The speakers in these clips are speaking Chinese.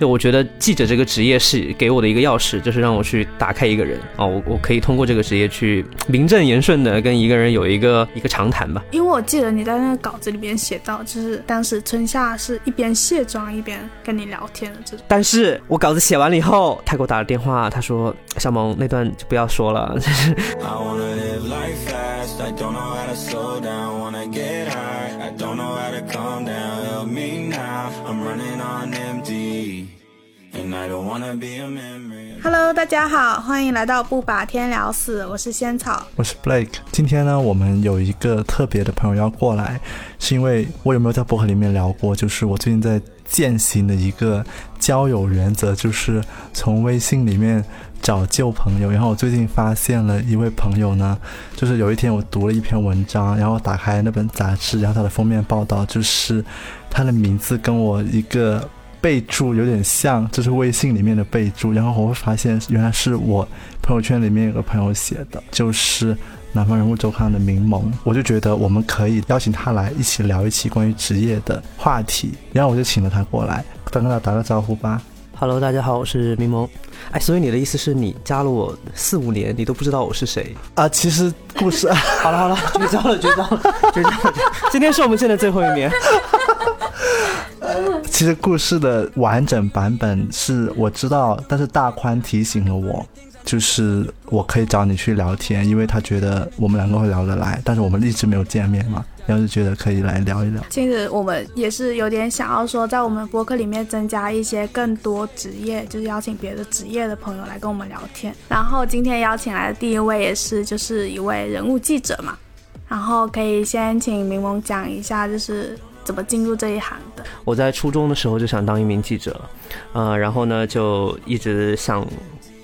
就我觉得记者这个职业是给我的一个钥匙，就是让我去打开一个人啊，我我可以通过这个职业去名正言顺的跟一个人有一个一个长谈吧。因为我记得你在那个稿子里面写到，就是当时春夏是一边卸妆一边跟你聊天的这种。但是我稿子写完了以后，他给我打了电话，他说小萌那段就不要说了。Hello，大家好，欢迎来到不把天聊死，我是仙草，我是 Blake。今天呢，我们有一个特别的朋友要过来，是因为我有没有在博客里面聊过？就是我最近在践行的一个交友原则，就是从微信里面找旧朋友。然后我最近发现了一位朋友呢，就是有一天我读了一篇文章，然后打开那本杂志，然后它的封面报道就是他的名字跟我一个。备注有点像，这是微信里面的备注，然后我会发现原来是我朋友圈里面有个朋友写的，就是南方人物周刊的明萌，我就觉得我们可以邀请他来一起聊一期关于职业的话题，然后我就请了他过来，再跟他打个招呼吧。Hello，大家好，我是明萌。哎，所以你的意思是你加了我四五年，你都不知道我是谁啊？其实故事 好了好了，绝交了绝交了绝交了，今天是我们见的最后一面。其实故事的完整版本是我知道，但是大宽提醒了我，就是我可以找你去聊天，因为他觉得我们两个会聊得来，但是我们一直没有见面嘛，然后就觉得可以来聊一聊。其实我们也是有点想要说，在我们播客里面增加一些更多职业，就是邀请别的职业的朋友来跟我们聊天。然后今天邀请来的第一位也是就是一位人物记者嘛，然后可以先请柠檬讲一下，就是。怎么进入这一行的？我在初中的时候就想当一名记者，呃，然后呢就一直想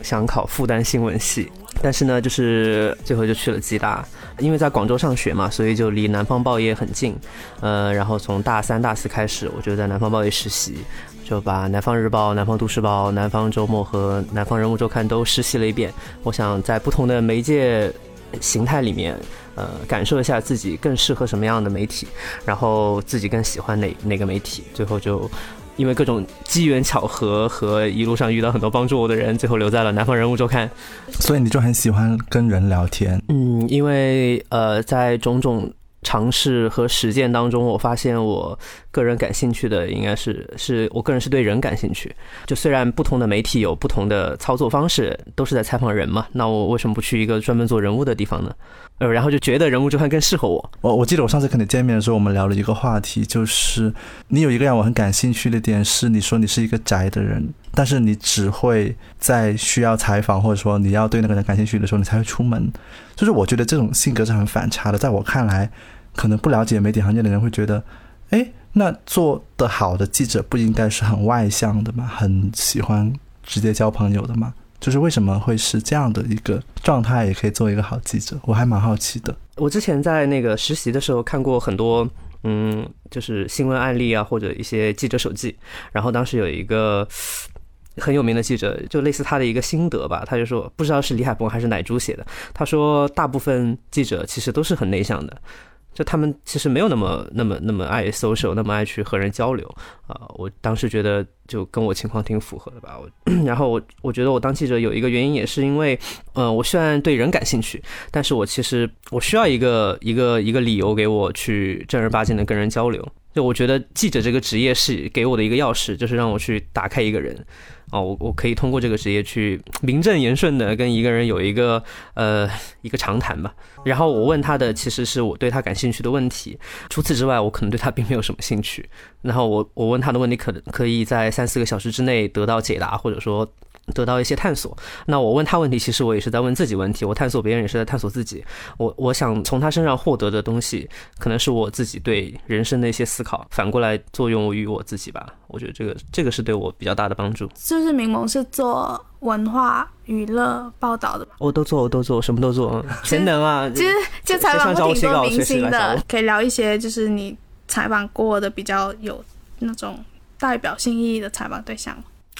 想考复旦新闻系，但是呢就是最后就去了暨大，因为在广州上学嘛，所以就离南方报业很近，呃，然后从大三大四开始，我就在南方报业实习，就把南方日报、南方都市报、南方周末和南方人物周刊都实习了一遍。我想在不同的媒介形态里面。呃，感受一下自己更适合什么样的媒体，然后自己更喜欢哪哪个媒体，最后就因为各种机缘巧合和一路上遇到很多帮助我的人，最后留在了南方人物周刊。所以你就很喜欢跟人聊天？嗯，因为呃，在种种。尝试和实践当中，我发现我个人感兴趣的应该是，是我个人是对人感兴趣。就虽然不同的媒体有不同的操作方式，都是在采访人嘛，那我为什么不去一个专门做人物的地方呢？呃，然后就觉得人物周刊更适合我。我我记得我上次跟你见面的时候，我们聊了一个话题，就是你有一个让我很感兴趣的点是，你说你是一个宅的人，但是你只会在需要采访或者说你要对那个人感兴趣的时候，你才会出门。就是我觉得这种性格是很反差的，在我看来。可能不了解媒体行业的人会觉得，哎，那做得好的记者不应该是很外向的吗？很喜欢直接交朋友的吗？就是为什么会是这样的一个状态，也可以做一个好记者？我还蛮好奇的。我之前在那个实习的时候看过很多，嗯，就是新闻案例啊，或者一些记者手记。然后当时有一个很有名的记者，就类似他的一个心得吧，他就说，不知道是李海鹏还是奶猪写的，他说大部分记者其实都是很内向的。就他们其实没有那么那么那么爱 social，那么爱去和人交流啊。我当时觉得就跟我情况挺符合的吧。我然后我我觉得我当记者有一个原因也是因为，嗯，我虽然对人感兴趣，但是我其实我需要一个一个一个理由给我去正儿八经的跟人交流。就我觉得记者这个职业是给我的一个钥匙，就是让我去打开一个人。哦，我我可以通过这个职业去名正言顺的跟一个人有一个呃一个长谈吧。然后我问他的其实是我对他感兴趣的问题，除此之外我可能对他并没有什么兴趣。然后我我问他的问题可能可以在三四个小时之内得到解答，或者说。得到一些探索。那我问他问题，其实我也是在问自己问题。我探索别人，也是在探索自己。我我想从他身上获得的东西，可能是我自己对人生的一些思考，反过来作用于我自己吧。我觉得这个这个是对我比较大的帮助。是不是明萌是做文化娱乐报道的？我都做，我都做，什么都做，全能啊！其实就采访过挺多明星的，可以聊一些就是你采访过的比较有那种代表性意义的采访对象。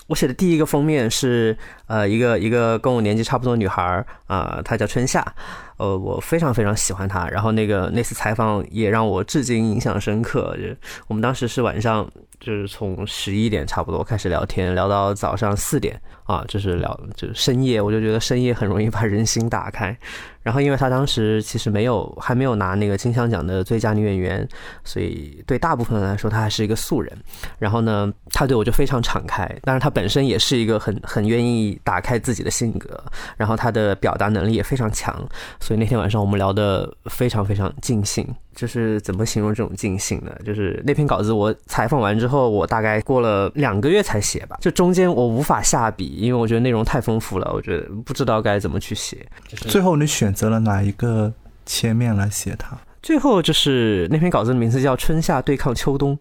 我写的第一个封面是，呃，一个一个跟我年纪差不多的女孩儿啊，她叫春夏，呃，我非常非常喜欢她。然后那个那次采访也让我至今印象深刻。就我们当时是晚上，就是从十一点差不多开始聊天，聊到早上四点啊，就是聊就是深夜。我就觉得深夜很容易把人心打开。然后，因为他当时其实没有还没有拿那个金像奖的最佳女演员，所以对大部分人来说，他还是一个素人。然后呢，他对我就非常敞开，但是他本身也是一个很很愿意打开自己的性格，然后他的表达能力也非常强。所以那天晚上我们聊得非常非常尽兴。就是怎么形容这种尽兴呢？就是那篇稿子我采访完之后，我大概过了两个月才写吧，就中间我无法下笔，因为我觉得内容太丰富了，我觉得不知道该怎么去写。最后你选择了哪一个切面来写它？最后就是那篇稿子的名字叫《春夏对抗秋冬》，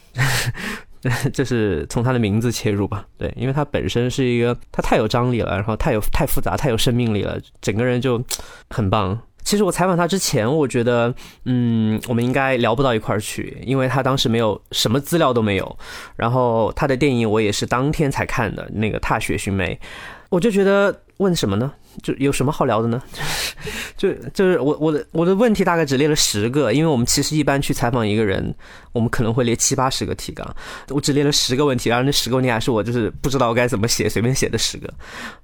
就是从它的名字切入吧？对，因为它本身是一个，它太有张力了，然后太有太复杂，太有生命力了，整个人就很棒。其实我采访他之前，我觉得，嗯，我们应该聊不到一块儿去，因为他当时没有什么资料都没有，然后他的电影我也是当天才看的，那个《踏雪寻梅》，我就觉得问什么呢？就有什么好聊的呢？就就是我我的我的问题大概只列了十个，因为我们其实一般去采访一个人，我们可能会列七八十个提纲，我只列了十个问题，然后那十个问题还是我就是不知道该怎么写，随便写的十个。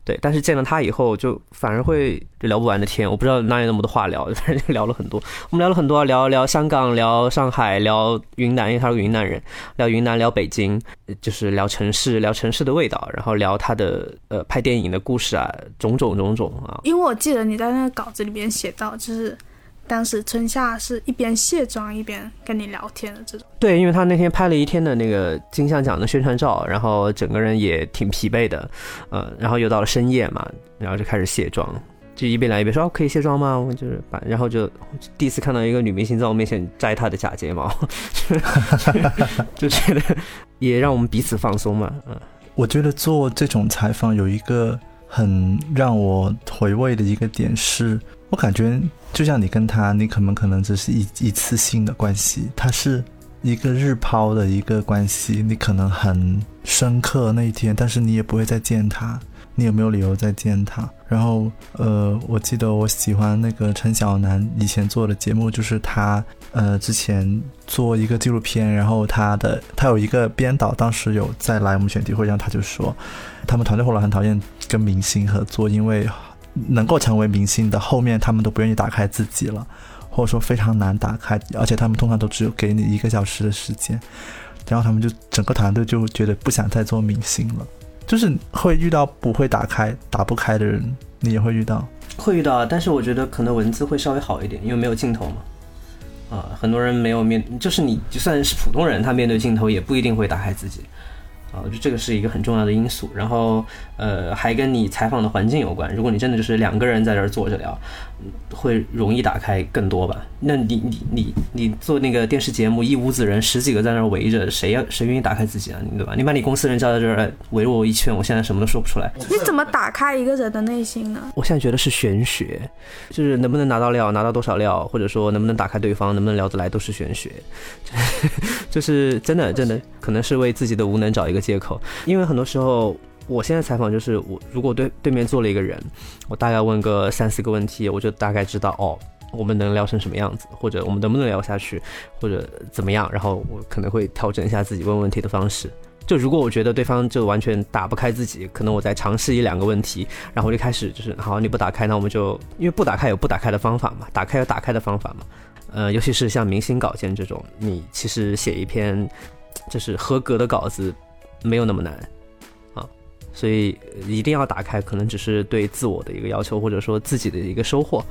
对，但是见了他以后，就反而会聊不完的天，我不知道哪有那么多话聊，反正就聊了很多。我们聊了很多，聊聊香港，聊上海，聊云南，因为他是云南人，聊云南，聊北京，就是聊城市，聊城市的味道，然后聊他的呃拍电影的故事啊，种种种种啊。因为我记得你在那个稿子里面写到，就是当时春夏是一边卸妆一边跟你聊天的这种。对，因为他那天拍了一天的那个金像奖的宣传照，然后整个人也挺疲惫的，呃，然后又到了深夜嘛，然后就开始卸妆，就一边聊一边说：“哦，可以卸妆吗？”我就是把，然后就第一次看到一个女明星在我面前摘她的假睫毛，就觉得也让我们彼此放松嘛。嗯，我觉得做这种采访有一个。很让我回味的一个点是，我感觉就像你跟他，你可能可能只是一一次性的关系，他是一个日抛的一个关系，你可能很深刻那一天，但是你也不会再见他，你有没有理由再见他？然后，呃，我记得我喜欢那个陈小南以前做的节目，就是他，呃，之前做一个纪录片，然后他的他有一个编导，当时有在来我们选题会上，他就说，他们团队后来很讨厌跟明星合作，因为能够成为明星的后面，他们都不愿意打开自己了，或者说非常难打开，而且他们通常都只有给你一个小时的时间，然后他们就整个团队就觉得不想再做明星了。就是会遇到不会打开、打不开的人，你也会遇到，会遇到。但是我觉得可能文字会稍微好一点，因为没有镜头嘛。啊，很多人没有面，就是你就算是普通人，他面对镜头也不一定会打开自己。啊，就这个是一个很重要的因素，然后呃，还跟你采访的环境有关。如果你真的就是两个人在这儿坐着聊，会容易打开更多吧？那你你你你做那个电视节目，一屋子人，十几个在那儿围着，谁要谁愿意打开自己啊？对吧？你把你公司人叫到这儿围着我一圈，我现在什么都说不出来。你怎么打开一个人的内心呢？我现在觉得是玄学，就是能不能拿到料，拿到多少料，或者说能不能打开对方，能不能聊得来，都是玄学。就是真的真的，可能是为自己的无能找一个。借口，因为很多时候，我现在采访就是我如果对对面坐了一个人，我大概问个三四个问题，我就大概知道哦，我们能聊成什么样子，或者我们能不能聊下去，或者怎么样，然后我可能会调整一下自己问问题的方式。就如果我觉得对方就完全打不开自己，可能我再尝试一两个问题，然后我就开始就是好，你不打开，那我们就因为不打开有不打开的方法嘛，打开有打开的方法嘛。呃，尤其是像明星稿件这种，你其实写一篇就是合格的稿子。没有那么难，所以一定要打开，可能只是对自我的一个要求，或者说自己的一个收获，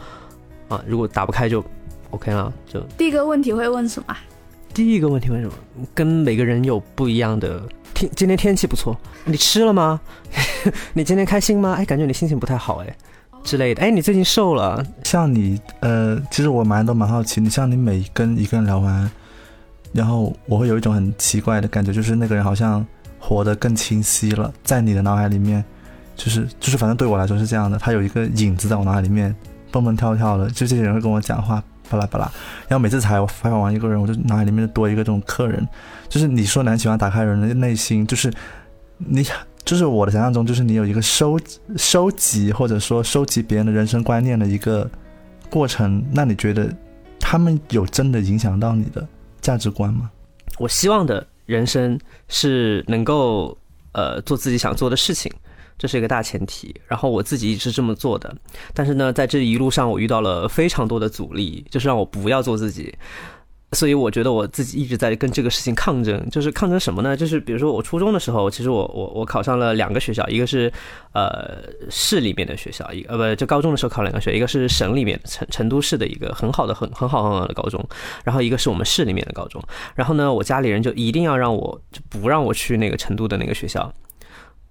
啊，如果打不开就 OK 了，就第一个问题会问什么？第一个问题问什么？跟每个人有不一样的天，今天天气不错，你吃了吗？你今天开心吗？哎，感觉你心情不太好，哎，之类的。哎，你最近瘦了？像你，呃，其实我蛮都蛮好奇，你像你每跟一个人聊完，然后我会有一种很奇怪的感觉，就是那个人好像。活得更清晰了，在你的脑海里面，就是就是，反正对我来说是这样的。他有一个影子在我脑海里面蹦蹦跳跳的，就这些人会跟我讲话，巴拉巴拉。然后每次采采访完一个人，我就脑海里面多一个这种客人。就是你说男喜欢打开人的内心，就是你 就是我的想象中，就是你有一个收收集或者说收集别人的人生观念的一个过程，那你觉得他们有真的影响到你的价值观吗？我希望的人生是能够呃做自己想做的事情，这是一个大前提。然后我自己一直是这么做的，但是呢，在这一路上我遇到了非常多的阻力，就是让我不要做自己。所以我觉得我自己一直在跟这个事情抗争，就是抗争什么呢？就是比如说我初中的时候，其实我我我考上了两个学校，一个是呃市里面的学校，一呃不就高中的时候考两个学，一个是省里面成成都市的一个很好的很很好很好的高中，然后一个是我们市里面的高中。然后呢，我家里人就一定要让我就不让我去那个成都的那个学校，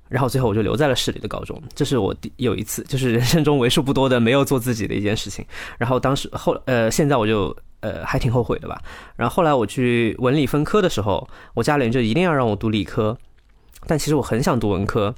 然后最后我就留在了市里的高中。这是我第有一次就是人生中为数不多的没有做自己的一件事情。然后当时后呃现在我就。呃，还挺后悔的吧。然后后来我去文理分科的时候，我家里人就一定要让我读理科，但其实我很想读文科，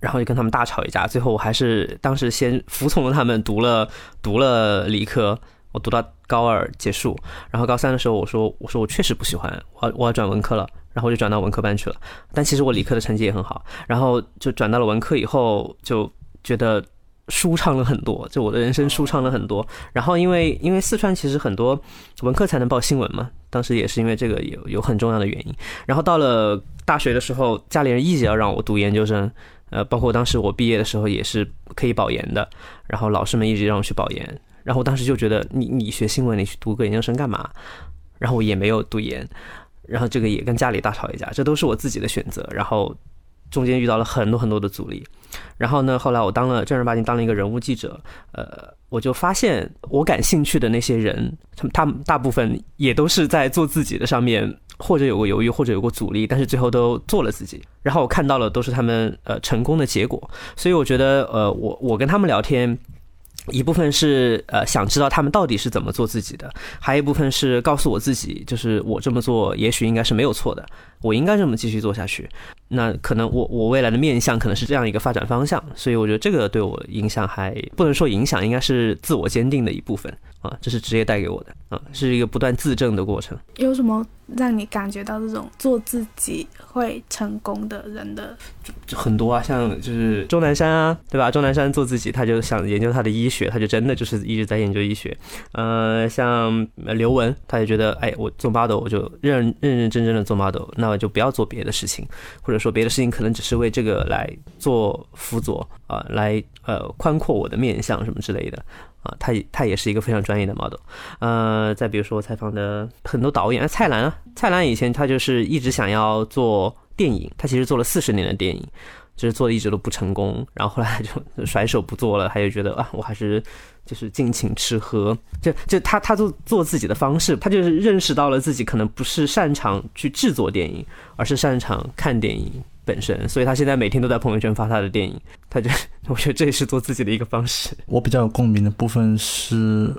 然后就跟他们大吵一架。最后我还是当时先服从了他们，读了读了理科。我读到高二结束，然后高三的时候，我说我说我确实不喜欢，我我要转文科了，然后就转到文科班去了。但其实我理科的成绩也很好，然后就转到了文科以后，就觉得。舒畅了很多，就我的人生舒畅了很多。然后因为因为四川其实很多文科才能报新闻嘛，当时也是因为这个有有很重要的原因。然后到了大学的时候，家里人一直要让我读研究生，呃，包括当时我毕业的时候也是可以保研的，然后老师们一直让我去保研。然后我当时就觉得，你你学新闻，你去读个研究生干嘛？然后我也没有读研，然后这个也跟家里大吵一架，这都是我自己的选择。然后。中间遇到了很多很多的阻力，然后呢，后来我当了正儿八经当了一个人物记者，呃，我就发现我感兴趣的那些人，他们他们大部分也都是在做自己的上面，或者有过犹豫，或者有过阻力，但是最后都做了自己。然后我看到了都是他们呃成功的结果，所以我觉得呃我我跟他们聊天。一部分是呃想知道他们到底是怎么做自己的，还有一部分是告诉我自己，就是我这么做也许应该是没有错的，我应该这么继续做下去。那可能我我未来的面向可能是这样一个发展方向，所以我觉得这个对我影响还不能说影响，应该是自我坚定的一部分啊，这是职业带给我的啊，是一个不断自证的过程。有什么让你感觉到这种做自己会成功的人的？就很多啊，像就是钟南山啊，对吧？钟南山做自己，他就想研究他的医学，他就真的就是一直在研究医学。呃，像刘雯，他也觉得，哎，我做 model 我就认认认真真的做 model，那我就不要做别的事情，或者说别的事情可能只是为这个来做辅佐啊，来呃宽阔我的面相什么之类的啊。他他也是一个非常专业的 model。呃，再比如说我采访的很多导演，蔡澜啊，蔡澜以前他就是一直想要做电影，他其实做了四十年的电影，就是做的一直都不成功，然后后来就甩手不做了，他就觉得啊，我还是。就是尽情吃喝，就就他他做做自己的方式，他就是认识到了自己可能不是擅长去制作电影，而是擅长看电影本身，所以他现在每天都在朋友圈发他的电影，他就 我觉得这也是做自己的一个方式。我比较有共鸣的部分是，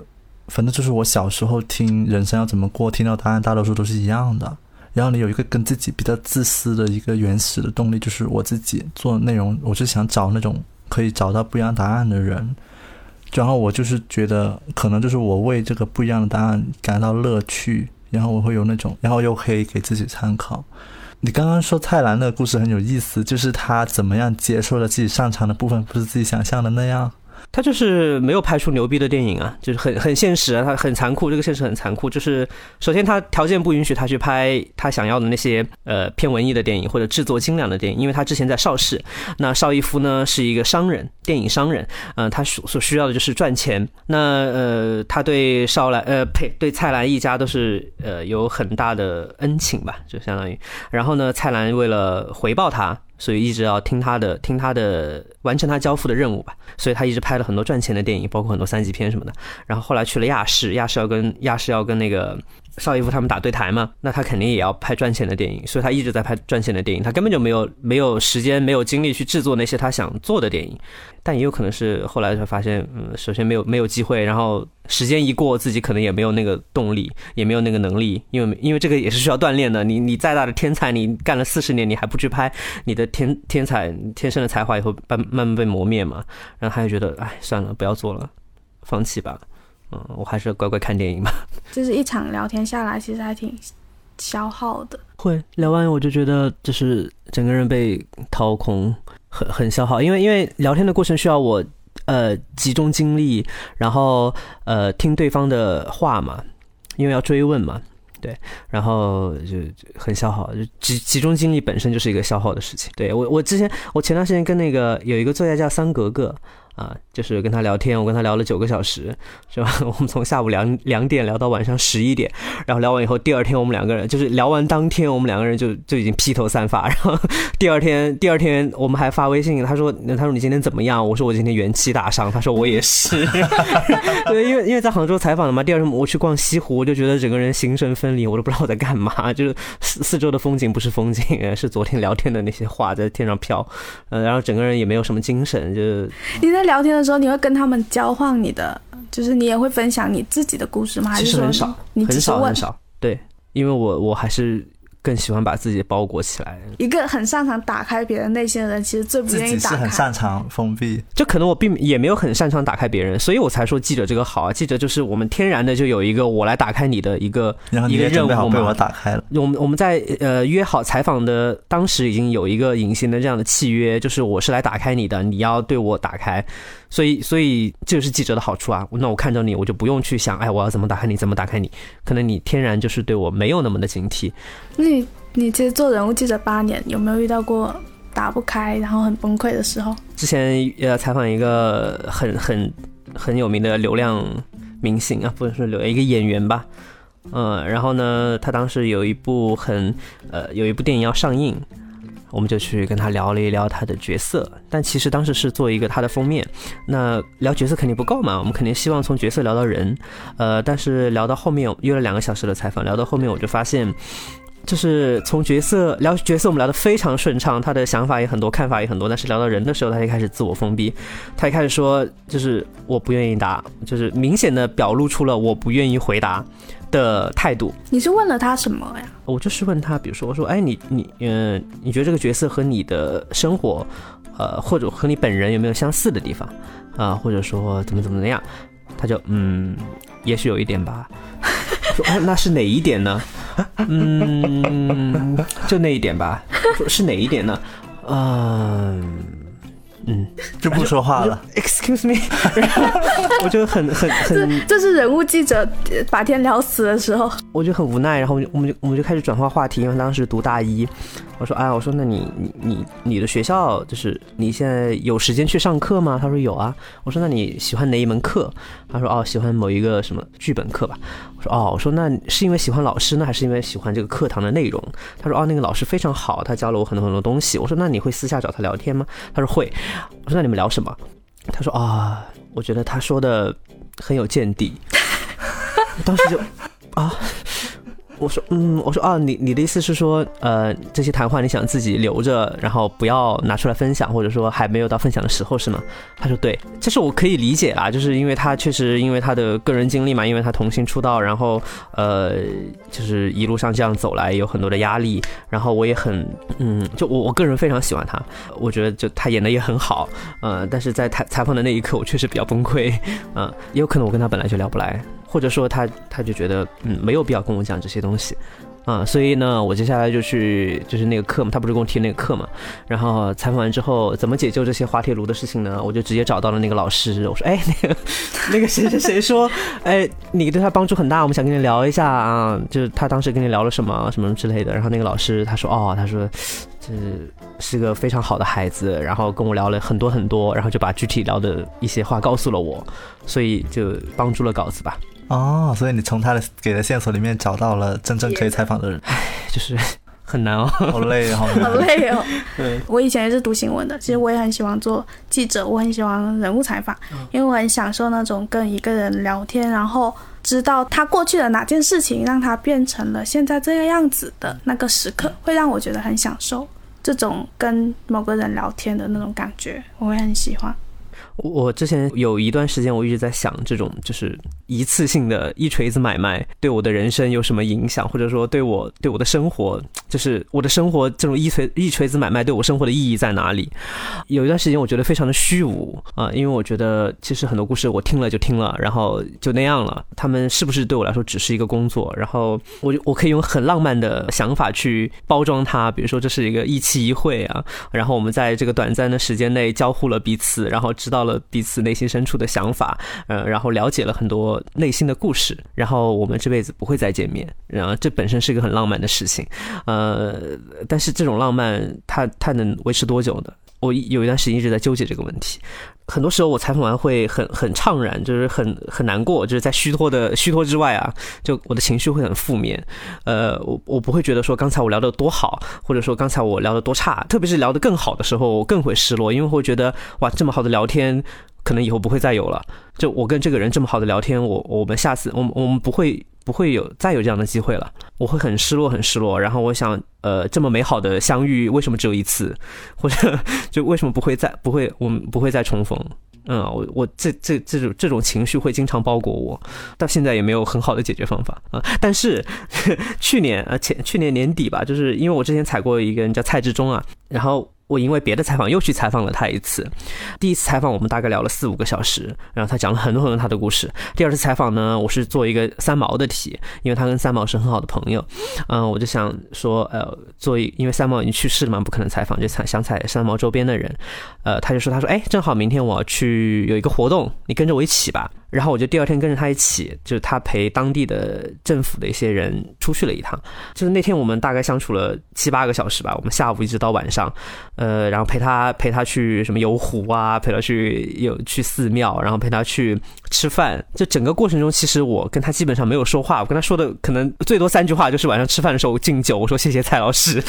反正就是我小时候听人生要怎么过，听到答案大多数都是一样的，然后你有一个跟自己比较自私的一个原始的动力，就是我自己做内容，我是想找那种可以找到不一样答案的人。然后我就是觉得，可能就是我为这个不一样的答案感到乐趣，然后我会有那种，然后又可以给自己参考。你刚刚说蔡澜的故事很有意思，就是他怎么样接受了自己擅长的部分不是自己想象的那样。他就是没有拍出牛逼的电影啊，就是很很现实啊，他很残酷，这个现实很残酷。就是首先他条件不允许他去拍他想要的那些呃偏文艺的电影或者制作精良的电影，因为他之前在邵氏，那邵逸夫呢是一个商人，电影商人，嗯，他所所需要的就是赚钱。那呃，他对邵兰呃呸对蔡澜一家都是呃有很大的恩情吧，就相当于。然后呢，蔡澜为了回报他。所以一直要听他的，听他的，完成他交付的任务吧。所以他一直拍了很多赚钱的电影，包括很多三级片什么的。然后后来去了亚视，亚视要跟亚视要跟那个。邵逸夫他们打对台嘛，那他肯定也要拍赚钱的电影，所以他一直在拍赚钱的电影，他根本就没有没有时间、没有精力去制作那些他想做的电影。但也有可能是后来才发现，嗯，首先没有没有机会，然后时间一过，自己可能也没有那个动力，也没有那个能力，因为因为这个也是需要锻炼的。你你再大的天才，你干了四十年，你还不去拍，你的天天才天生的才华也会慢慢慢被磨灭嘛。然后他就觉得，哎，算了，不要做了，放弃吧。嗯，我还是乖乖看电影吧。就是一场聊天下来，其实还挺消耗的。会聊完，我就觉得就是整个人被掏空，很很消耗。因为因为聊天的过程需要我呃集中精力，然后呃听对方的话嘛，因为要追问嘛，对，然后就就很消耗，就集集中精力本身就是一个消耗的事情。对我我之前我前段时间跟那个有一个作家叫桑格格。啊，就是跟他聊天，我跟他聊了九个小时，是吧？我们从下午两两点聊到晚上十一点，然后聊完以后，第二天我们两个人就是聊完当天，我们两个人就就已经披头散发，然后第二天第二天我们还发微信，他说他说你今天怎么样？我说我今天元气大伤，他说我也是，对，因为因为在杭州采访的嘛，第二天我去逛西湖，我就觉得整个人心神分离，我都不知道我在干嘛，就是四四周的风景不是风景，是昨天聊天的那些话在天上飘，呃，然后整个人也没有什么精神，就你在聊天的时候，你会跟他们交换你的，就是你也会分享你自己的故事吗？还是说你只是问很少很？少，对，因为我我还是更喜欢把自己包裹起来，一个很擅长打开别人内心的人，其实最不自己是很愿意打开。擅长封闭，就可能我并也没有很擅长打开别人，所以我才说记者这个好啊。记者就是我们天然的就有一个我来打开你的一个然后你一个任也准备好务嘛被我。打开了。我们我们在呃约好采访的当时已经有一个隐形的这样的契约，就是我是来打开你的，你要对我打开，所以所以这就是记者的好处啊。那我看到你，我就不用去想，哎，我要怎么打开你，怎么打开你，可能你天然就是对我没有那么的警惕。那你你其实做人物记者八年，有没有遇到过打不开，然后很崩溃的时候？之前呃采访一个很很很有名的流量明星啊，不是说流一个演员吧，嗯，然后呢，他当时有一部很呃有一部电影要上映，我们就去跟他聊了一聊他的角色，但其实当时是做一个他的封面，那聊角色肯定不够嘛，我们肯定希望从角色聊到人，呃，但是聊到后面约了两个小时的采访，聊到后面我就发现。就是从角色聊角色，我们聊得非常顺畅，他的想法也很多，看法也很多。但是聊到人的时候，他就开始自我封闭，他一开始说就是我不愿意答，就是明显的表露出了我不愿意回答的态度。你是问了他什么呀？我就是问他，比如说我说，哎，你你嗯、你觉得这个角色和你的生活，呃，或者和你本人有没有相似的地方啊、或者说怎么怎么怎么样？他就嗯，也许有一点吧。说哎，那是哪一点呢？嗯，就那一点吧。是哪一点呢？嗯嗯就不说话了。，excuse me，我就很很很这是人物记者呃把天聊死的时候。我就很无奈，然后我们就我们就我们就开始转换话题，因为当时读大一，我说哎，我说那你你你你的学校就是你现在有时间去上课吗？他说有啊。我说那你喜欢哪一门课？他说哦，喜欢某一个什么剧本课吧。说哦，我说那是因为喜欢老师呢，还是因为喜欢这个课堂的内容？他说哦，那个老师非常好，他教了我很多很多东西。我说那你会私下找他聊天吗？他说会。我说那你们聊什么？他说啊、我觉得他说的很有见地。我当时就啊，我说嗯，我说啊，你你的意思是说，呃，这些谈话你想自己留着，然后不要拿出来分享，或者说还没有到分享的时候是吗？他说对，这是我可以理解啦，就是因为他确实因为他的个人经历嘛，因为他童星出道，然后呃，就是一路上这样走来有很多的压力，然后我也很嗯，就我我个人非常喜欢他，我觉得就他演的也很好，呃，但是在采采访的那一刻，我确实比较崩溃，嗯、也有可能我跟他本来就聊不来，或者说他他就觉得嗯没有必要跟我讲这些东西。啊、所以呢，我接下来就去就是那个课嘛，他不是跟我提那个课嘛，然后采访完之后，怎么解救这些滑铁卢的事情呢？我就直接找到了那个老师，我说，哎，那个那个谁谁谁说，哎，你对他帮助很大，我们想跟你聊一下啊，就是他当时跟你聊了什么什么之类的。然后那个老师他说，哦，他说这是个非常好的孩子，然后跟我聊了很多很多，然后就把具体聊的一些话告诉了我，所以就帮助了稿子吧。哦，所以你从他的给的线索里面找到了真正可以采访的人，唉 就是很难哦。好累，好好累。累哦。对，我以前也是读新闻的，其实我也很喜欢做记者，我很喜欢人物采访，因为我很享受那种跟一个人聊天，然后知道他过去的哪件事情让他变成了现在这个样子的那个时刻，会让我觉得很享受这种跟某个人聊天的那种感觉，我会很喜欢。我之前有一段时间，我一直在想，这种就是一次性的一锤子买卖对我的人生有什么影响，或者说对我对我的生活，就是我的生活这种一锤一锤子买卖对我生活的意义在哪里？有一段时间，我觉得非常的虚无啊、因为我觉得其实很多故事我听了就听了，然后就那样了，他们是不是对我来说只是一个工作？然后我就我可以用很浪漫的想法去包装它，比如说这是一个一期一会啊，然后我们在这个短暂的时间内交互了彼此，然后直到到了彼此内心深处的想法，嗯，然后了解了很多内心的故事，然后我们这辈子不会再见面，然后这本身是一个很浪漫的事情，呃，但是这种浪漫它它能维持多久呢？我有一段时间一直在纠结这个问题，很多时候我采访完会很很怅然，就是很很难过，就是在虚脱的 虚脱之外啊，就我的情绪会很负面，呃，我我不会觉得说刚才我聊的多好，或者说刚才我聊的多差，特别是聊的更好的时候，我更会失落，因为会觉得哇，这么好的聊天可能以后不会再有了，就我跟这个人这么好的聊天，我我们下次我们我们不会。不会有再有这样的机会了，我会很失落，很失落。然后我想，呃，这么美好的相遇，为什么只有一次？或者 就为什么不会再不会，我们不会再重逢？嗯，我我这这这种这种情绪会经常包裹我，到现在也没有很好的解决方法啊。但是 去年呃前去年年底吧，就是因为我之前采过一个人叫蔡志忠啊，然后。我因为别的采访又去采访了他一次，第一次采访我们大概聊了四五个小时，然后他讲了很多很多他的故事。第二次采访呢，我是做一个三毛的题，因为他跟三毛是很好的朋友，嗯，我就想说，呃，做一，因为三毛已经去世了嘛，不可能采访，就采想采三毛周边的人，呃，他就说，他说，哎，正好明天我要去有一个活动，你跟着我一起吧。然后我就第二天跟着他一起，就是他陪当地的政府的一些人出去了一趟。就是那天我们大概相处了七八个小时吧，我们下午一直到晚上，呃，然后陪他陪他去什么游湖啊，陪他去有去寺庙，然后陪他去吃饭。就整个过程中，其实我跟他基本上没有说话，我跟他说的可能最多三句话，就是晚上吃饭的时候敬酒，我说谢谢蔡老师，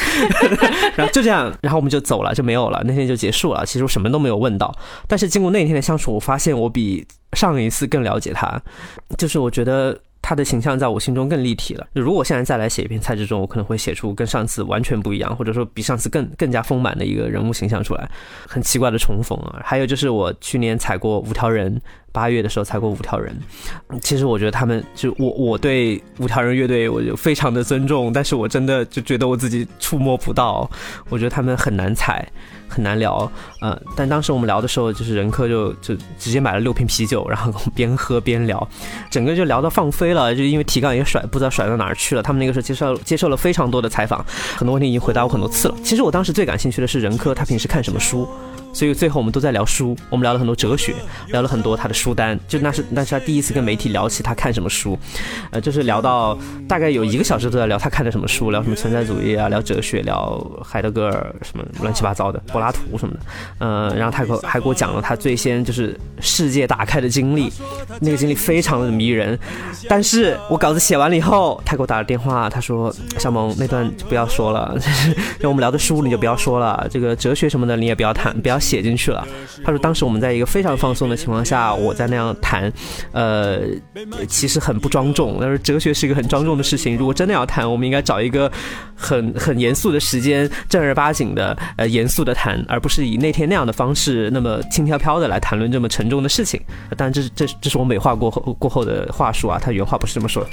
然后就这样，然后我们就走了，就没有了，那天就结束了。其实我什么都没有问到，但是经过那一天的相处，我发现我比。上一次更了解他，就是我觉得他的形象在我心中更立体了。如果现在再来写一篇蔡志忠，我可能会写出跟上次完全不一样，或者说比上次更更加丰满的一个人物形象出来。很奇怪的重逢啊！还有就是我去年踩过五条人，八月的时候采过五条人。其实我觉得他们就我我对五条人乐队我就非常的尊重，但是我真的就觉得我自己触摸不到，我觉得他们很难采。很难聊，呃，但当时我们聊的时候，就是任科就就直接买了六瓶啤酒，然后边喝边聊，整个就聊到放飞了，就因为提纲也甩不知道甩到哪儿去了。他们那个时候接受接受了非常多的采访，很多问题已经回答过很多次了。其实我当时最感兴趣的是任科他平时看什么书。所以最后我们都在聊书，我们聊了很多哲学，聊了很多他的书单，就那是那是他第一次跟媒体聊起他看什么书，呃，就是聊到大概有一个小时都在聊他看的什么书，聊什么存在主义啊，聊哲学，聊海德格尔什么乱七八糟的，柏拉图什么的，嗯，然后他给我还给我讲了他最先就是世界打开的经历，那个经历非常的迷人，但是我稿子写完了以后，他给我打了电话，他说小萌那段就不要说了，就我们聊的书你就不要说了，这个哲学什么的你也不要谈，不要。写进去了。他说，当时我们在一个非常放松的情况下，我在那样谈，呃，其实很不庄重。他说哲学是一个很庄重的事情，如果真的要谈，我们应该找一个很很严肃的时间，正儿八经的呃严肃的谈，而不是以那天那样的方式，那么轻飘飘的来谈论这么沉重的事情。当然，这是这这是我美化过后过后的话术啊，他原话不是这么说的。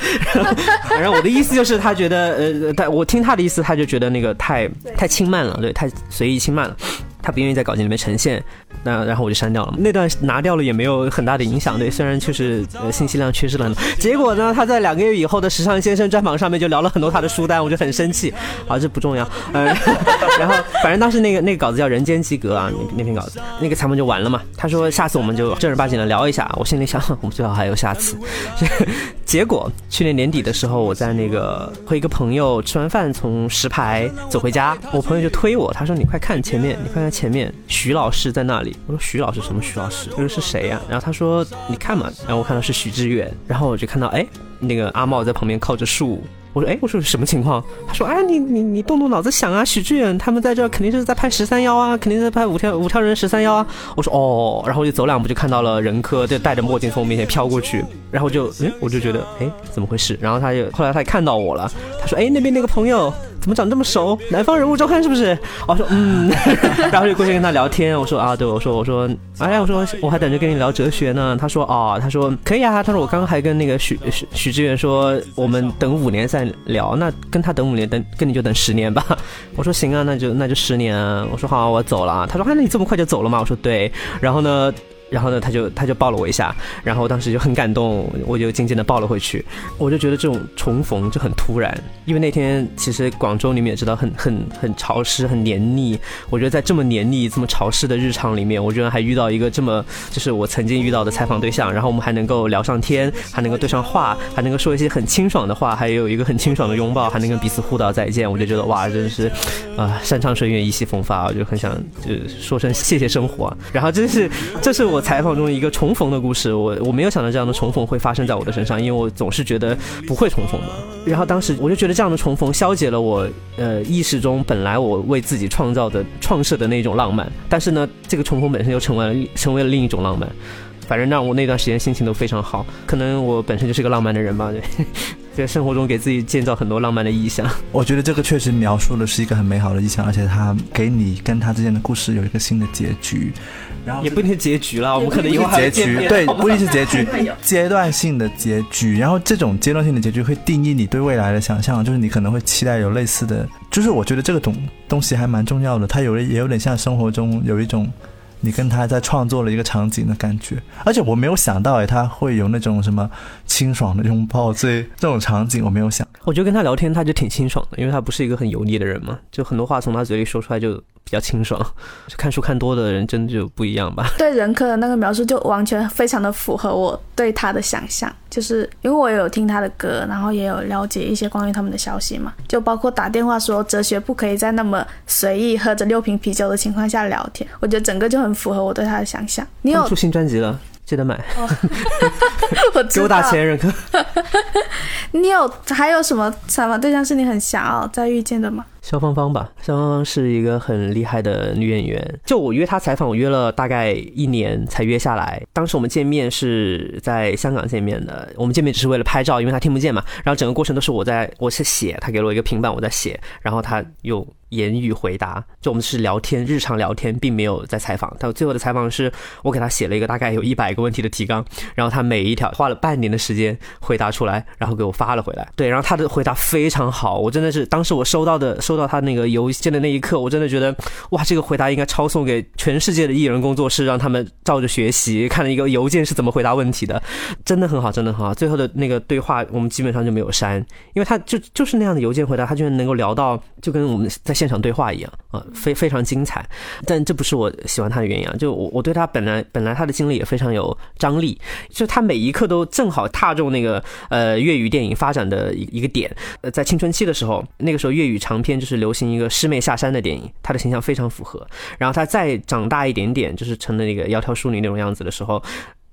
反正我的意思就是，他觉得呃，他我听他的意思，他就觉得那个太太轻慢了，对，太随意轻慢了。他不愿意在稿件里面呈现，那然后我就删掉了。那段拿掉了也没有很大的影响，对，虽然确实呃信息量缺失了很多。结果呢，他在两个月以后的时尚先生专访上面就聊了很多他的书单，我就很生气。好，这不重要。嗯，然后反正当时那个那个稿子叫《人间及格》啊，那那篇稿子，那个采访就完了嘛。他说下次我们就正儿八经的聊一下。我心里想，我们最好还有下次。结果去年年底的时候，我在那个和一个朋友吃完饭从石牌走回家，我朋友就推我，他说你快看前面，你快看。前面徐老师在那里，我说徐老师什么徐老师？这个是谁呀？然后他说你看嘛，然后我看到是许志远，然后我就看到哎，那个阿茂在旁边靠着树。我说哎，我说什么情况？他说哎，你你你动动脑子想啊，许志远他们在这肯定是在拍十三幺啊，肯定在拍五条五条人十三幺啊。我说哦，然后我就走两步就看到了任科，就戴着墨镜从我面前飘过去，然后就嗯，我就觉得哎，怎么回事？然后他就后来他也看到我了，他说哎，那边那个朋友。怎么长这么熟？南方人物周刊是不是？我说嗯，然后就过去跟他聊天。我说啊，对，我说我说，哎，我说我还等着跟你聊哲学呢。他说哦，他说可以啊。他说我刚刚还跟那个许许许志远说，我们等五年再聊。那跟他等五年，等跟你就等十年吧。我说行啊，那就那就十年。我说好，我走了。他说啊，那你这么快就走了吗？我说对。然后呢？然后呢，他就他就抱了我一下，然后当时就很感动，我就紧紧的抱了回去。我就觉得这种重逢就很突然，因为那天其实广州你们也知道很很很潮湿很黏腻。我觉得在这么黏腻这么潮湿的日常里面，我居然还遇到一个这么就是我曾经遇到的采访对象，然后我们还能够聊上天，还能够对上话，还能够说一些很清爽的话，还有一个很清爽的拥抱，还能跟彼此互道再见。我就觉得哇，真的是啊，山长水远意气风发，我就很想就是说声谢谢生活。然后真是这是我。采访中一个重逢的故事，我我没有想到这样的重逢会发生在我的身上，因为我总是觉得不会重逢的。然后当时我就觉得这样的重逢消解了我呃意识中本来我为自己创造的创设的那种浪漫，但是呢，这个重逢本身又成为了成为了另一种浪漫。反正让我那段时间心情都非常好，可能我本身就是个浪漫的人吧，对，在生活中给自己建造很多浪漫的意象。我觉得这个确实描述的是一个很美好的意象，而且他给你跟他之间的故事有一个新的结局。然后也不一定是结局了，我们可能以后结局，对，不一定是结局，阶段性的结局。然后这种阶段性的结局会定义你对未来的想象，就是你可能会期待有类似的，就是我觉得这个东东西还蛮重要的，它有也有点像生活中有一种。你跟他在创作了一个场景的感觉，而且我没有想到哎，他会有那种什么清爽的拥抱，这这种场景我没有想。我觉得跟他聊天他就挺清爽的，因为他不是一个很油腻的人嘛，就很多话从他嘴里说出来就。比较清爽，就看书看多的人真的就不一样吧。对任科的那个描述就完全非常的符合我对他的想象，就是因为我有听他的歌，然后也有了解一些关于他们的消息嘛，就包括打电话说哲学不可以在那么随意喝着六瓶啤酒的情况下聊天，我觉得整个就很符合我对他的想象。你有出新专辑了？记得买，我给我打钱，任科。你有还有什么采访对象是你很想要再遇见的吗？肖芳芳吧，肖芳芳是一个很厉害的女演员。就我约她采访，我约了大概一年才约下来。当时我们见面是在香港见面的，我们见面只是为了拍照，因为她听不见嘛。然后整个过程都是我在，我是写，她给了我一个平板，我在写，然后她又。言语回答，就我们是聊天，日常聊天，并没有在采访。他最后的采访是我给他写了一个大概有一百个问题的提纲，然后他每一条花了半年的时间回答出来，然后给我发了回来。对，然后他的回答非常好，我真的是当时我收到的收到他那个邮件的那一刻，我真的觉得哇，这个回答应该抄送给全世界的艺人工作室，让他们照着学习，看了一个邮件是怎么回答问题的，真的很好，真的很好。最后的那个对话我们基本上就没有删，因为他就就是那样的邮件回答，他居然能够聊到就跟我们在。现场对话一样啊，非非常精彩，但这不是我喜欢他的原因啊。就我我对他本来本来他的经历也非常有张力，就他每一刻都正好踏中那个呃粤语电影发展的一一个点。呃，在青春期的时候，那个时候粤语长片就是流行一个师妹下山的电影，他的形象非常符合。然后他再长大一点点，就是成了那个窈窕淑女那种样子的时候。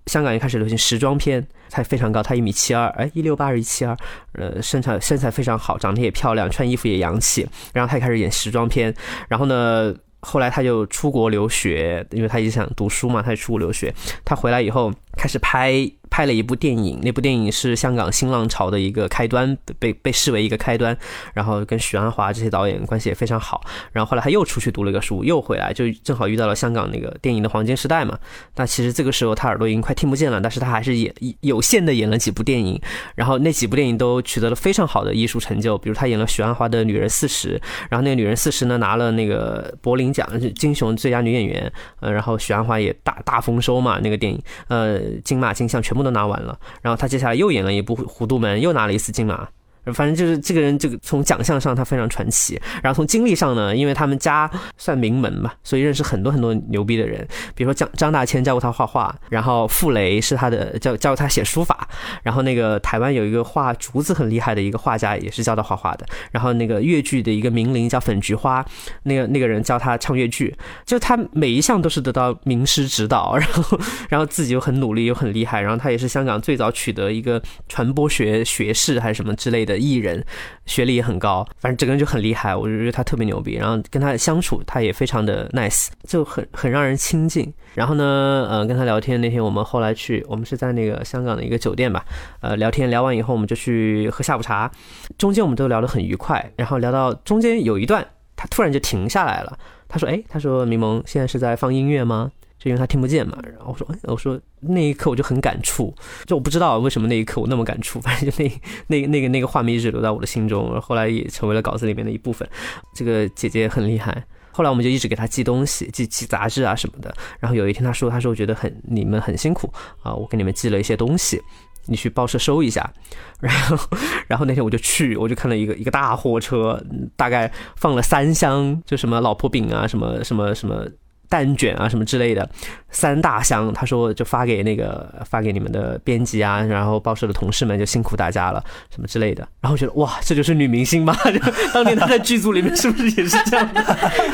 香港也开始流行时装片，他非常高，他一米七二，哎，一六八还是一七二，呃，身材身材非常好，长得也漂亮，穿衣服也洋气，然后他也开始演时装片，然后呢，后来他就出国留学，因为他一直想读书嘛，他就出国留学，他回来以后开始拍。拍了一部电影，那部电影是香港新浪潮的一个开端，被被视为一个开端。然后跟许鞍华这些导演关系也非常好。然后后来他又出去读了个书，又回来，就正好遇到了香港那个电影的黄金时代嘛。但其实这个时候他耳朵已经快听不见了，但是他还是演有限的演了几部电影。然后那几部电影都取得了非常好的艺术成就，比如他演了许鞍华的《女人四十》，然后那个《女人四十》呢拿了那个柏林奖金熊最佳女演员。呃，然后许鞍华也大大丰收嘛，那个电影，呃，金马金像全部。都拿完了，然后他接下来又演了一部《糊涂门》，又拿了一次金马。反正就是这个人，这个从奖项上他非常传奇，然后从经历上呢，因为他们家算名门嘛，所以认识很多很多牛逼的人，比如说张张大千教过他画画，然后傅雷是他的教教他写书法，然后那个台湾有一个画竹子很厉害的一个画家也是教他画画的，然后那个越剧的一个名伶叫粉菊花，那个那个人教他唱越剧，就他每一项都是得到名师指导，然后然后自己又很努力又很厉害，然后他也是香港最早取得一个传播学学士还是什么之类的。艺人学历也很高，反正整个人就很厉害，我就觉得他特别牛逼。然后跟他相处，他也非常的 nice，就很很让人亲近。然后呢，呃，跟他聊天那天，我们后来去，我们是在那个香港的一个酒店吧，呃，聊天聊完以后，我们就去喝下午茶。中间我们都聊得很愉快，然后聊到中间有一段，他突然就停下来了。他说：“哎，他说明萌现在是在放音乐吗？”就因为他听不见嘛，然后我说，我说那一刻我就很感触，就我不知道为什么那一刻我那么感触，反正就那那那个那个画面一直留在我的心中，后来也成为了稿子里面的一部分。这个姐姐很厉害。后来我们就一直给他寄东西，寄寄杂志啊什么的。然后有一天他说，他说我觉得很你们很辛苦啊，我给你们寄了一些东西，你去报社收一下。然后然后那天我就去，我就看了一个一个大货车，大概放了三箱，就什么老婆饼啊，什么什么什么。蛋卷啊什么之类的，三大箱，他说就发给那个发给你们的编辑啊，然后报社的同事们就辛苦大家了，什么之类的。然后觉得哇，这就是女明星吧？就 当年她在剧组里面是不是也是这样？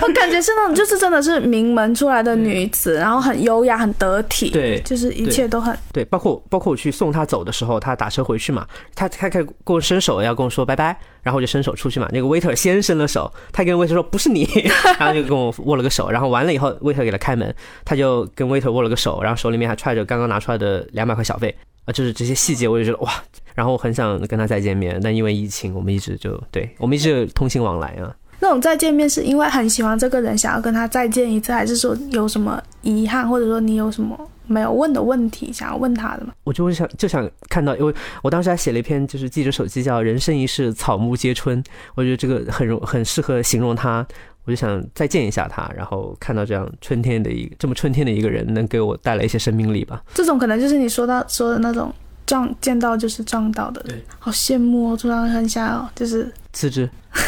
我感觉是那种就是真的是名门出来的女子，然后很优雅、很得体，对，就是一切都很对。包括包括我去送她走的时候，她打车回去嘛，她她开跟我伸手要跟我说拜拜。然后我就伸手出去嘛，那个 waiter 先伸了手，他跟 waiter 说不是你，然后就跟我握了个手，然后完了以后 waiter 给他开门，他就跟 waiter 握了个手，然后手里面还揣着刚刚拿出来的两百块小费啊，就是这些细节我就觉得哇，然后我很想跟他再见面，但因为疫情，我们一直就对我们一直通信往来啊。那种再见面是因为很喜欢这个人，想要跟他再见一次，还是说有什么遗憾，或者说你有什么？没有问的问题，想要问他的嘛？我就想就想看到，因为我当时还写了一篇，就是记者手记叫《人生一世，草木皆春》，我觉得这个很容很适合形容他。我就想再见一下他，然后看到这样春天的一个这么春天的一个人，能给我带来一些生命力吧。这种可能就是你说到说的那种撞见到就是撞到的，对，好羡慕哦！突然很想要就是辞职。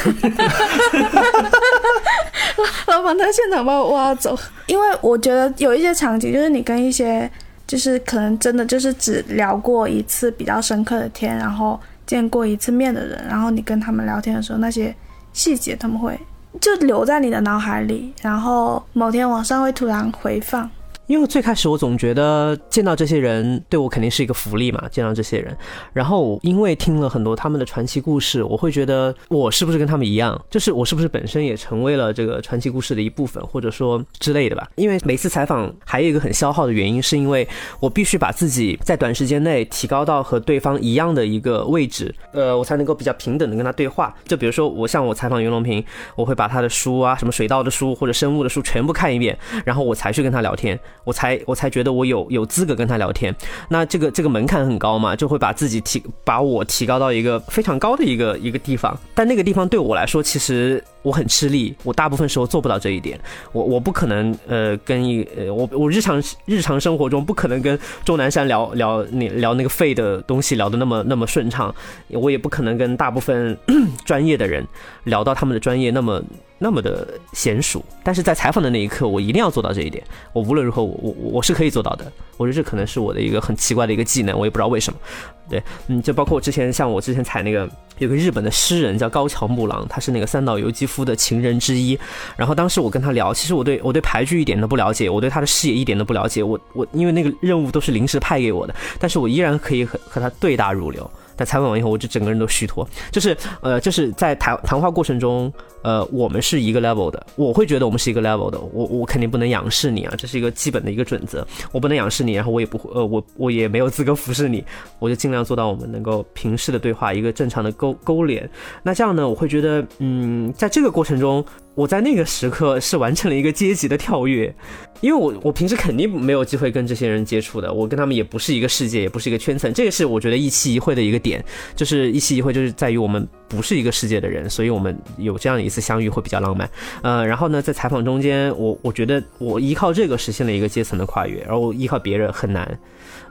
老板在现场把我挖走，因为我觉得有一些场景，就是你跟一些，就是可能真的就是只聊过一次比较深刻的天，然后见过一次面的人，然后你跟他们聊天的时候，那些细节他们会就留在你的脑海里，然后某天晚上会突然回放。因为最开始我总觉得见到这些人对我肯定是一个福利嘛，见到这些人，然后因为听了很多他们的传奇故事，我会觉得我是不是跟他们一样，就是我是不是本身也成为了这个传奇故事的一部分，或者说之类的吧。因为每次采访还有一个很消耗的原因，是因为我必须把自己在短时间内提高到和对方一样的一个位置，呃，我才能够比较平等的跟他对话。就比如说我像我采访袁隆平，我会把他的书啊，什么水稻的书或者生物的书全部看一遍，然后我才去跟他聊天。我才我才觉得我有有资格跟他聊天，那这个这个门槛很高嘛，就会把自己提把我提高到一个非常高的一个一个地方，但那个地方对我来说其实我很吃力，我大部分时候做不到这一点，我我不可能呃跟一呃我我日常日常生活中不可能跟钟南山聊聊那聊那个废的东西聊得那么那么顺畅，我也不可能跟大部分 专业的人聊到他们的专业那么。那么的娴熟，但是在采访的那一刻，我一定要做到这一点。我无论如何，我我我是可以做到的。我觉得这可能是我的一个很奇怪的一个技能，我也不知道为什么。对，嗯，就包括我之前像我之前采那个有个日本的诗人叫高桥木郎，他是那个三岛由纪夫的情人之一。然后当时我跟他聊，其实我对我对牌剧一点都不了解，我对他的视野一点都不了解。我我因为那个任务都是临时派给我的，但是我依然可以和和他对答如流。但采访完以后，我就整个人都虚脱，就是呃，就是在谈谈话过程中，呃，我们是一个 level 的，我会觉得我们是一个 level 的，我我肯定不能仰视你啊，这是一个基本的一个准则，我不能仰视你，然后我也不会，呃，我我也没有资格俯视你，我就尽量做到我们能够平视的对话，一个正常的勾勾连。那这样呢，我会觉得，嗯，在这个过程中。我在那个时刻是完成了一个阶级的跳跃，因为我我平时肯定没有机会跟这些人接触的，我跟他们也不是一个世界，也不是一个圈层，这个是我觉得一期一会的一个点，就是一期一会就是在于我们不是一个世界的人，所以我们有这样一次相遇会比较浪漫，呃，然后呢，在采访中间，我我觉得我依靠这个实现了一个阶层的跨越，然后依靠别人很难，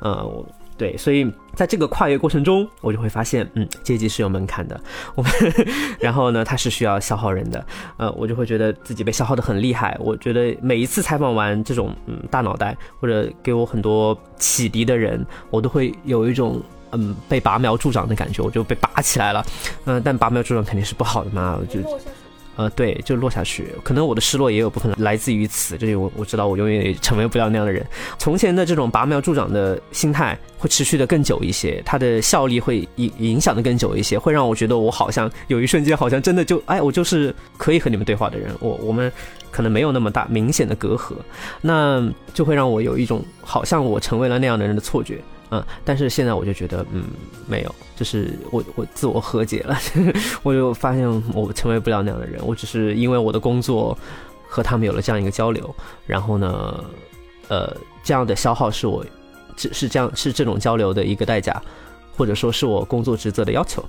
呃。对，所以在这个跨越过程中，我就会发现，嗯，阶级是有门槛的。我们，然后呢，它是需要消耗人的。呃，我就会觉得自己被消耗的很厉害。我觉得每一次采访完这种，嗯，大脑袋或者给我很多启迪的人，我都会有一种，嗯，被拔苗助长的感觉，我就被拔起来了。嗯，但拔苗助长肯定是不好的嘛，我就。呃，对，就落下去。可能我的失落也有部分来自于此，就是我我知道我永远也成为不了那样的人。从前的这种拔苗助长的心态会持续的更久一些，它的效力会影影响的更久一些，会让我觉得我好像有一瞬间好像真的就哎，我就是可以和你们对话的人。我我们可能没有那么大明显的隔阂，那就会让我有一种好像我成为了那样的人的错觉。嗯，但是现在我就觉得，嗯，没有，就是我我自我和解了，我就发现我成为不了那样的人，我只是因为我的工作和他们有了这样一个交流，然后呢，呃，这样的消耗是我只是这样是这种交流的一个代价，或者说是我工作职责的要求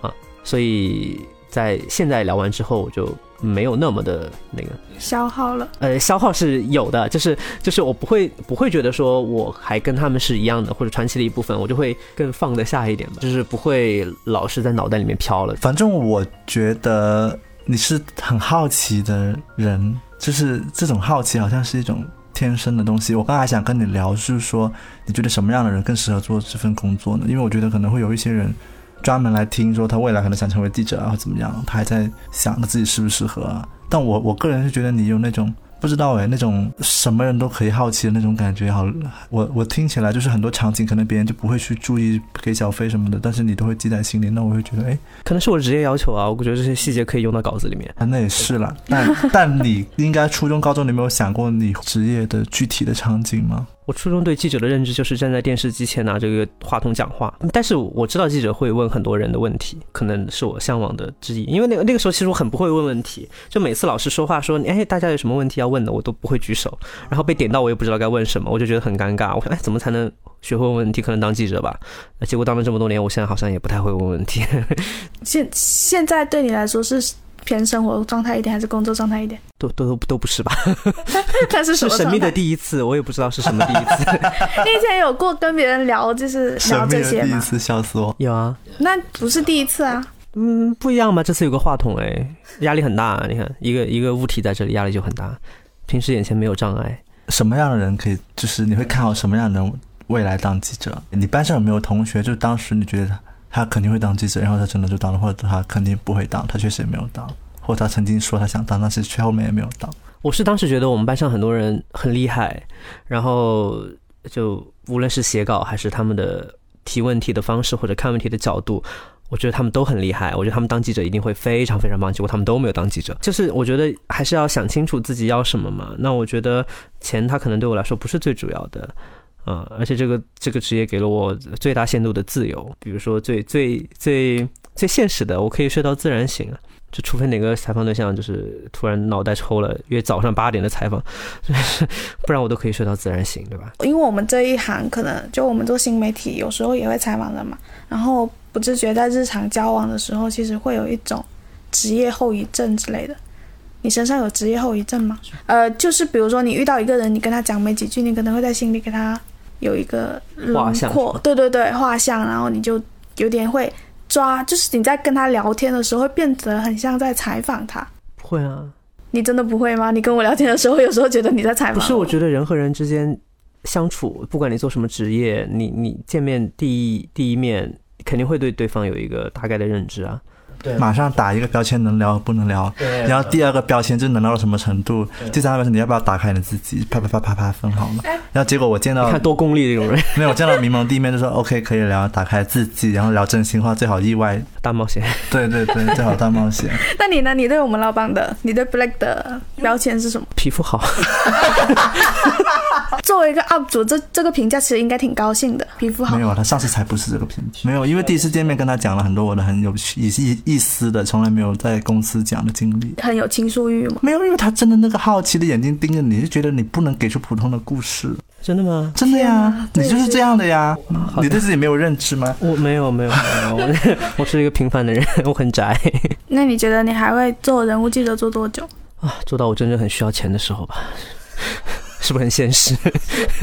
啊，所以。在现在聊完之后，我就没有那么的那个消耗了。呃，消耗是有的，就是就是我不会不会觉得说我还跟他们是一样的，或者传奇的一部分，我就会更放得下一点吧，就是不会老是在脑袋里面飘了。反正我觉得你是很好奇的人，就是这种好奇好像是一种天生的东西。我刚才想跟你聊，就是说你觉得什么样的人更适合做这份工作呢？因为我觉得可能会有一些人专门来听说他未来可能想成为记者啊，或怎么样，他还在想自己适不适合啊。但我我个人是觉得你有那种不知道哎，那种什么人都可以好奇的那种感觉，好，我我听起来就是很多场景可能别人就不会去注意给小费什么的，但是你都会记在心里，那我会觉得哎，可能是我职业要求啊，我觉得这些细节可以用到稿子里面。啊那也是啦。但 但你应该初中高中你没有想过你职业的具体的场景吗？我初中对记者的认知就是站在电视机前拿这个话筒讲话，但是我知道记者会问很多人的问题，可能是我向往的之一。因为那个那个时候其实我很不会问问题，就每次老师说话说，哎，大家有什么问题要问的，我都不会举手，然后被点到我也不知道该问什么，我就觉得很尴尬。我说，哎，怎么才能学会问问题？可能当记者吧。结果当了这么多年，我现在好像也不太会问问题。现现在对你来说是偏生活状态一点，还是工作状态一点？都都都都不是吧？但是什么是神秘的第一次，我也不知道是什么第一次。你以前有过跟别人聊，就是聊这些吗？的第一次，笑死我！有啊，那不是第一次啊。嗯，不一样吧？这次有个话筒，哎，压力很大、啊。你看，一个一个物体在这里，压力就很大。平时眼前没有障碍，什么样的人可以，就是你会看好什么样的人未来当记者？你班上有没有同学，就是当时你觉得他肯定会当记者，然后他真的就当了，或者他肯定不会当，他确实也没有当，或者他曾经说他想当，但是却后面也没有当。我是当时觉得我们班上很多人很厉害，然后就无论是写稿还是他们的提问题的方式或者看问题的角度，我觉得他们都很厉害。我觉得他们当记者一定会非常非常棒，结果他们都没有当记者。就是我觉得还是要想清楚自己要什么嘛。那我觉得钱它可能对我来说不是最主要的。啊、而且这个这个职业给了我最大限度的自由，比如说最最最最现实的，我可以睡到自然醒啊，就除非哪个采访对象就是突然脑袋抽了，约早上八点的采访，不然我都可以睡到自然醒，对吧？因为我们这一行可能就我们做新媒体，有时候也会采访人嘛，然后不自觉在日常交往的时候，其实会有一种职业后遗症之类的。你身上有职业后遗症吗？呃，就是比如说你遇到一个人，你跟他讲没几句，你可能会在心里给他有一个轮廓，对对对，画像，然后你就有点会抓，就是你在跟他聊天的时候，会变得很像在采访他。不会啊，你真的不会吗？你跟我聊天的时候，有时候觉得你在采访不是，我觉得人和人之间相处，不管你做什么职业，你你见面第一第一面肯定会对对方有一个大概的认知啊。对马上打一个标签，能聊不能聊。对然后第二个标签就是能聊到什么程度，第三个标签你要不要打开你自己，啪啪啪啪啪分好吗？然后结果我见到你看多功利这种人，没有，我见到迷蒙第一面就说 OK 可以聊，打开自己，然后聊真心话，最好意外，大冒险。对对对，最好大冒险。那你呢？你对我们老板的，你对 Black 的标签是什么？皮肤好，作为一个 UP 主，这这个评价其实应该挺高兴的，皮肤好没。有，他上次才不是这个评价。没有，因为第一次见面跟他讲了很多我的很有趣、意意意思的，从来没有在公司讲的经历。很有倾诉欲吗？没有，因为他真的那个好奇的眼睛盯着你，就觉得你不能给出普通的故事。真的吗？真的呀，你就是这样的呀。的你对自己没有认知吗？我没有没有没有，我 我是一个平凡的人，我很宅那你觉得你还会做人物记者做多久？啊，做到我真正很需要钱的时候吧。是不是很现实？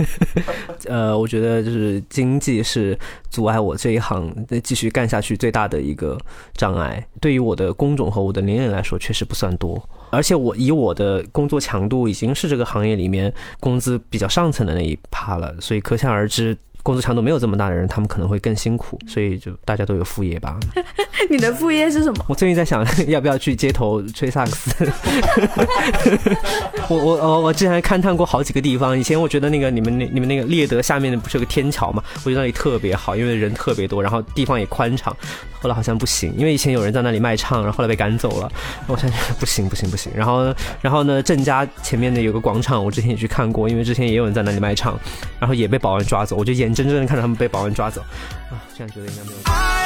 呃，我觉得就是经济是阻碍我这一行继续干下去最大的一个障碍。对于我的工种和我的年龄来说，确实不算多。而且我以我的工作强度，已经是这个行业里面工资比较上层的那一趴了，所以可想而知，工作强度没有这么大的人，他们可能会更辛苦。所以就大家都有副业吧。你的副业是什么？我最近在想，要不要去街头吹萨克斯。我我我我之前还勘探过好几个地方。以前我觉得那个你们那你们那个猎德下面不是有个天桥嘛？我觉得那里特别好，因为人特别多，然后地方也宽敞。后来好像不行，因为以前有人在那里卖唱，然后后来被赶走了。我想想不行不行不行。然后然后呢，郑家前面的有个广场，我之前也去看过，因为之前也有人在那里卖唱，然后也被保安抓走。我就眼真正的看着他们被保安抓走。啊，这样觉得应该没有。